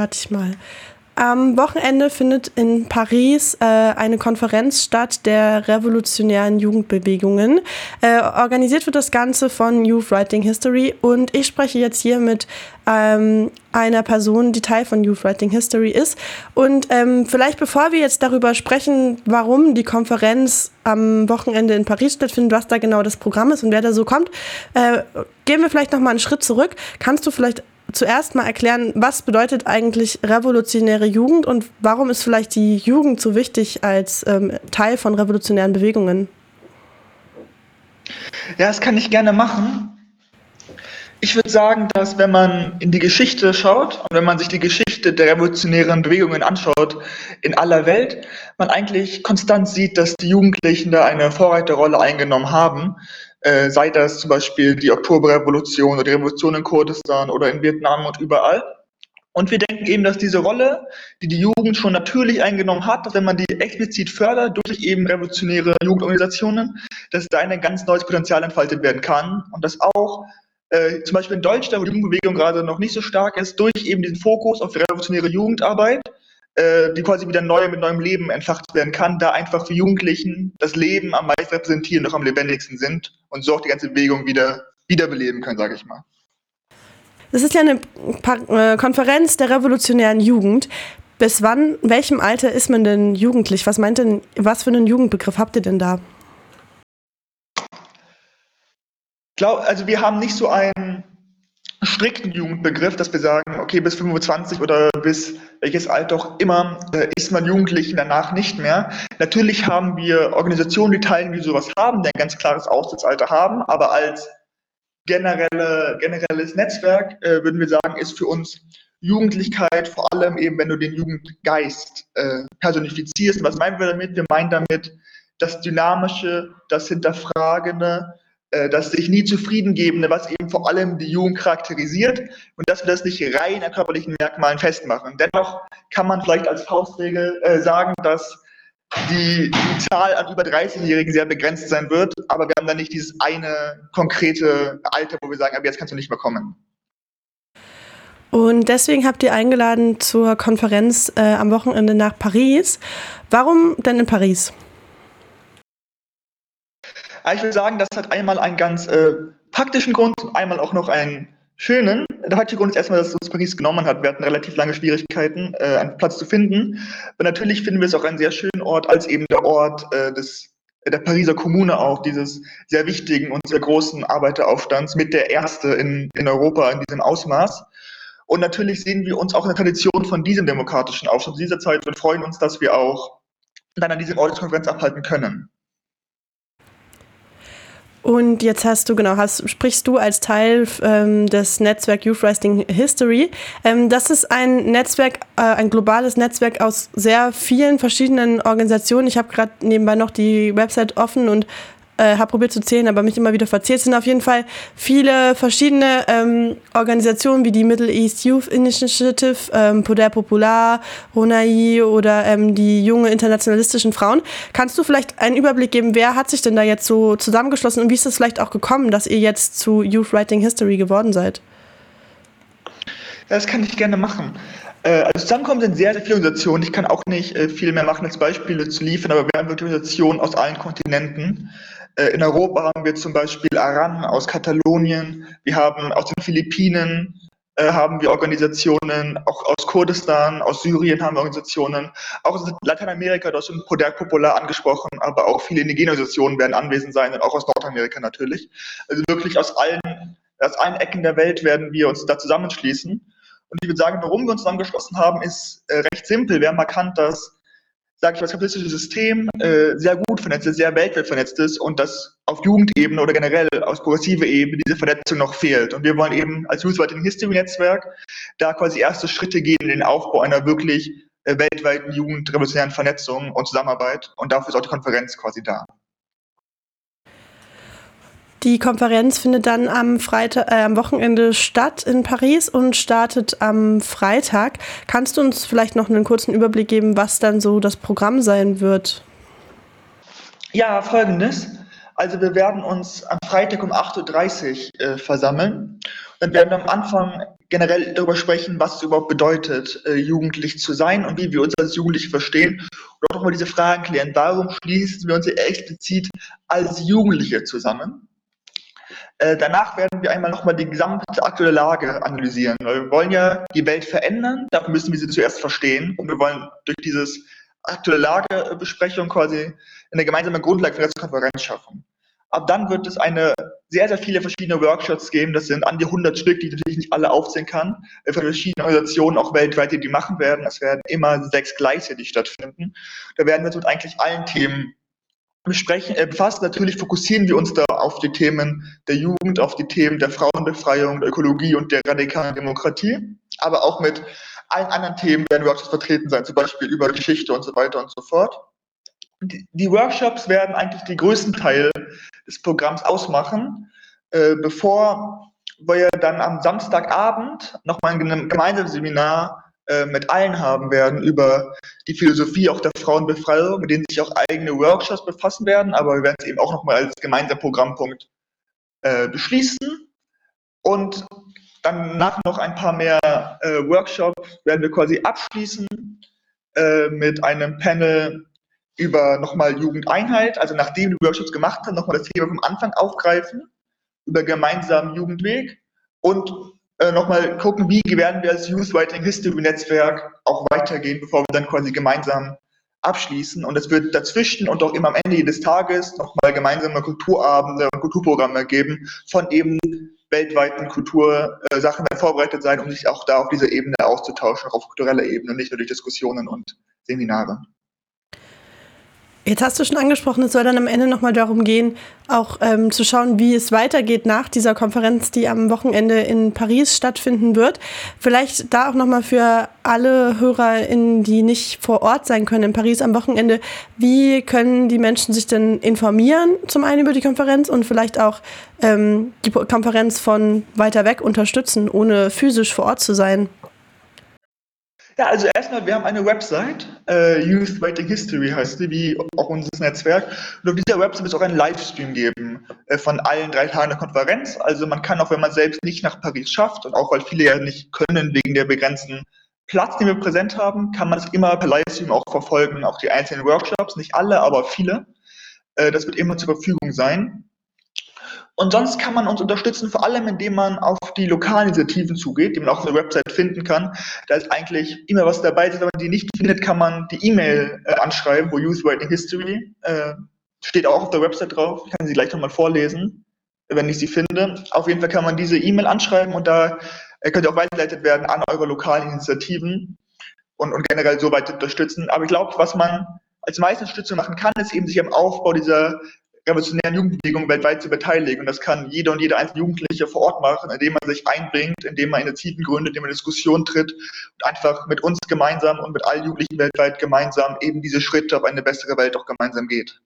Warte ich mal. Am Wochenende findet in Paris äh, eine Konferenz statt der revolutionären Jugendbewegungen. Äh, organisiert wird das Ganze von Youth Writing History und ich spreche jetzt hier mit ähm, einer Person, die Teil von Youth Writing History ist. Und ähm, vielleicht bevor wir jetzt darüber sprechen, warum die Konferenz am Wochenende in Paris stattfindet, was da genau das Programm ist und wer da so kommt, äh, gehen wir vielleicht noch mal einen Schritt zurück. Kannst du vielleicht zuerst mal erklären, was bedeutet eigentlich revolutionäre Jugend und warum ist vielleicht die Jugend so wichtig als ähm, Teil von revolutionären Bewegungen? Ja, das kann ich gerne machen. Ich würde sagen, dass wenn man in die Geschichte schaut und wenn man sich die Geschichte der revolutionären Bewegungen anschaut in aller Welt, man eigentlich konstant sieht, dass die Jugendlichen da eine Vorreiterrolle eingenommen haben äh, sei das zum Beispiel die Oktoberrevolution oder die Revolution in Kurdistan oder in Vietnam und überall. Und wir denken eben, dass diese Rolle, die die Jugend schon natürlich eingenommen hat, dass wenn man die explizit fördert durch eben revolutionäre Jugendorganisationen, dass da ein ganz neues Potenzial entfaltet werden kann und dass auch äh, zum Beispiel in Deutschland, wo die Jugendbewegung gerade noch nicht so stark ist, durch eben diesen Fokus auf revolutionäre Jugendarbeit äh, die quasi wieder neu mit neuem Leben entfacht werden kann, da einfach für Jugendlichen das Leben am meisten repräsentieren, noch am lebendigsten sind und so auch die ganze Bewegung wieder wiederbeleben können, sage ich mal. Das ist ja eine äh, Konferenz der revolutionären Jugend. Bis wann, welchem Alter ist man denn jugendlich? Was meint denn, was für einen Jugendbegriff habt ihr denn da? Glaub, also wir haben nicht so einen strikten Jugendbegriff, dass wir sagen, okay, bis 25 oder bis welches Alter auch immer äh, ist man Jugendlichen danach nicht mehr. Natürlich haben wir Organisationen, die Teilen, die sowas haben, die ein ganz klares Austrittsalter haben, aber als generelle, generelles Netzwerk äh, würden wir sagen, ist für uns Jugendlichkeit vor allem eben, wenn du den Jugendgeist äh, personifizierst. Was meinen wir damit? Wir meinen damit das Dynamische, das Hinterfragende, das sich nie zufriedengebende, was eben vor allem die Jugend charakterisiert und dass wir das nicht rein an körperlichen Merkmalen festmachen. Dennoch kann man vielleicht als Faustregel äh, sagen, dass die, die Zahl an über 30-Jährigen sehr begrenzt sein wird, aber wir haben dann nicht dieses eine konkrete Alter, wo wir sagen, aber jetzt kannst du nicht mehr kommen. Und deswegen habt ihr eingeladen zur Konferenz äh, am Wochenende nach Paris. Warum denn in Paris? Aber ich würde sagen, das hat einmal einen ganz äh, praktischen Grund und einmal auch noch einen schönen. Der heutige Grund ist erstmal, dass es uns Paris genommen hat. Wir hatten relativ lange Schwierigkeiten, äh, einen Platz zu finden. Aber natürlich finden wir es auch einen sehr schönen Ort, als eben der Ort äh, des der Pariser Kommune auch, dieses sehr wichtigen und sehr großen Arbeiteraufstands, mit der erste in, in Europa in diesem Ausmaß. Und natürlich sehen wir uns auch in der Tradition von diesem demokratischen Aufstand dieser Zeit und freuen uns, dass wir auch dann an diesem Ort abhalten können. Und jetzt hast du, genau, hast, sprichst du als Teil ähm, des Netzwerk Youth Writing History. Ähm, das ist ein Netzwerk, äh, ein globales Netzwerk aus sehr vielen verschiedenen Organisationen. Ich habe gerade nebenbei noch die Website offen und äh, habe probiert zu zählen, aber mich immer wieder verzählt. Es sind auf jeden Fall viele verschiedene ähm, Organisationen wie die Middle East Youth Initiative, ähm, Poder Popular, Ronai oder ähm, die junge internationalistischen Frauen. Kannst du vielleicht einen Überblick geben, wer hat sich denn da jetzt so zusammengeschlossen und wie ist es vielleicht auch gekommen, dass ihr jetzt zu Youth Writing History geworden seid? Das kann ich gerne machen. Äh, also zusammenkommen sind sehr, sehr viele Organisationen. Ich kann auch nicht äh, viel mehr machen, als Beispiele zu liefern, aber wir haben wirklich Organisationen aus allen Kontinenten. Äh, in Europa haben wir zum Beispiel Aran aus Katalonien, wir haben aus den Philippinen äh, haben wir Organisationen, auch aus Kurdistan, aus Syrien haben wir Organisationen, auch aus Lateinamerika, das ist Poder Popular angesprochen, aber auch viele indigene Organisationen werden anwesend sein und auch aus Nordamerika natürlich. Also wirklich aus allen, aus allen Ecken der Welt werden wir uns da zusammenschließen. Und ich würde sagen, warum wir uns zusammengeschlossen haben, ist äh, recht simpel. Wir haben erkannt, dass sage ich mal, das kapitalistische System äh, sehr gut vernetzt ist, sehr weltweit vernetzt ist und dass auf Jugendebene oder generell aus progressiver Ebene diese Vernetzung noch fehlt. Und wir wollen eben als Youth Writing History Netzwerk da quasi erste Schritte gehen in den Aufbau einer wirklich äh, weltweiten jugendrevolutionären Vernetzung und Zusammenarbeit. Und dafür ist auch die Konferenz quasi da. Die Konferenz findet dann am, Freitag, äh, am Wochenende statt in Paris und startet am Freitag. Kannst du uns vielleicht noch einen kurzen Überblick geben, was dann so das Programm sein wird? Ja, folgendes. Also wir werden uns am Freitag um 8.30 Uhr äh, versammeln. Dann werden wir am Anfang generell darüber sprechen, was es überhaupt bedeutet, äh, jugendlich zu sein und wie wir uns als Jugendliche verstehen. Und auch nochmal diese Fragen klären. Warum schließen wir uns explizit als Jugendliche zusammen? Äh, danach werden wir einmal nochmal die gesamte aktuelle Lage analysieren. Weil wir wollen ja die Welt verändern, dafür müssen wir sie zuerst verstehen. Und wir wollen durch dieses aktuelle Lagebesprechung quasi eine gemeinsame Grundlage für die Konferenz schaffen. Ab dann wird es eine sehr, sehr viele verschiedene Workshops geben. Das sind an die 100 Stück, die ich natürlich nicht alle aufzählen kann, äh, von verschiedenen Organisationen, auch weltweit, die die machen werden. Es werden immer sechs gleichzeitig stattfinden. Da werden wir uns mit eigentlich allen Themen besprechen, äh, befassen. Natürlich fokussieren wir uns da auf die Themen der Jugend, auf die Themen der Frauenbefreiung, der Ökologie und der radikalen Demokratie. Aber auch mit allen anderen Themen werden Workshops vertreten sein, zum Beispiel über Geschichte und so weiter und so fort die Workshops werden eigentlich den größten Teil des Programms ausmachen, äh, bevor wir dann am Samstagabend nochmal ein gemeinsames Seminar äh, mit allen haben werden über die Philosophie auch der Frauenbefreiung, mit denen sich auch eigene Workshops befassen werden, aber wir werden es eben auch nochmal als gemeinsamer Programmpunkt äh, beschließen. Und dann nach noch ein paar mehr äh, Workshops werden wir quasi abschließen äh, mit einem Panel über nochmal Jugendeinheit, also nachdem die Workshops gemacht haben, nochmal das Thema vom Anfang aufgreifen, über gemeinsamen Jugendweg und äh, nochmal gucken, wie werden wir als Youth Writing History Netzwerk auch weitergehen, bevor wir dann quasi gemeinsam abschließen. Und es wird dazwischen und auch immer am Ende jedes Tages nochmal gemeinsame Kulturabende und Kulturprogramme geben von eben weltweiten Kultursachen äh, vorbereitet sein, um sich auch da auf dieser Ebene auszutauschen, auch auf kultureller Ebene, nicht nur durch Diskussionen und Seminare. Jetzt hast du schon angesprochen, es soll dann am Ende nochmal darum gehen, auch ähm, zu schauen, wie es weitergeht nach dieser Konferenz, die am Wochenende in Paris stattfinden wird. Vielleicht da auch nochmal für alle HörerInnen, die nicht vor Ort sein können in Paris am Wochenende, wie können die Menschen sich denn informieren, zum einen über die Konferenz und vielleicht auch ähm, die Konferenz von weiter weg unterstützen, ohne physisch vor Ort zu sein? Ja, also erstmal, wir haben eine Website, äh, Youth Writing History heißt sie, wie auch unser Netzwerk. Und auf dieser Website wird es auch einen Livestream geben äh, von allen drei Tagen der Konferenz. Also man kann auch, wenn man selbst nicht nach Paris schafft und auch weil viele ja nicht können wegen der begrenzten Platz, den wir präsent haben, kann man es immer per Livestream auch verfolgen, auch die einzelnen Workshops, nicht alle, aber viele. Äh, das wird immer zur Verfügung sein. Und sonst kann man uns unterstützen, vor allem indem man auf die lokalen Initiativen zugeht, die man auch auf der Website finden kann. Da ist eigentlich immer was dabei. Wenn man die nicht findet, kann man die E-Mail äh, anschreiben, wo Youth Writing History äh, steht auch auf der Website drauf. Ich kann sie gleich nochmal vorlesen, wenn ich sie finde. Auf jeden Fall kann man diese E-Mail anschreiben und da äh, könnt ihr auch weitergeleitet werden an eure lokalen Initiativen und, und generell so weit unterstützen. Aber ich glaube, was man als meiste Unterstützung machen kann, ist eben sich am Aufbau dieser revolutionären Jugendbewegung weltweit zu beteiligen. Und das kann jeder und jede einzelne Jugendliche vor Ort machen, indem man sich einbringt, indem man Initiativen gründet, indem man Diskussionen tritt und einfach mit uns gemeinsam und mit allen Jugendlichen weltweit gemeinsam eben diese Schritte auf eine bessere Welt auch gemeinsam geht.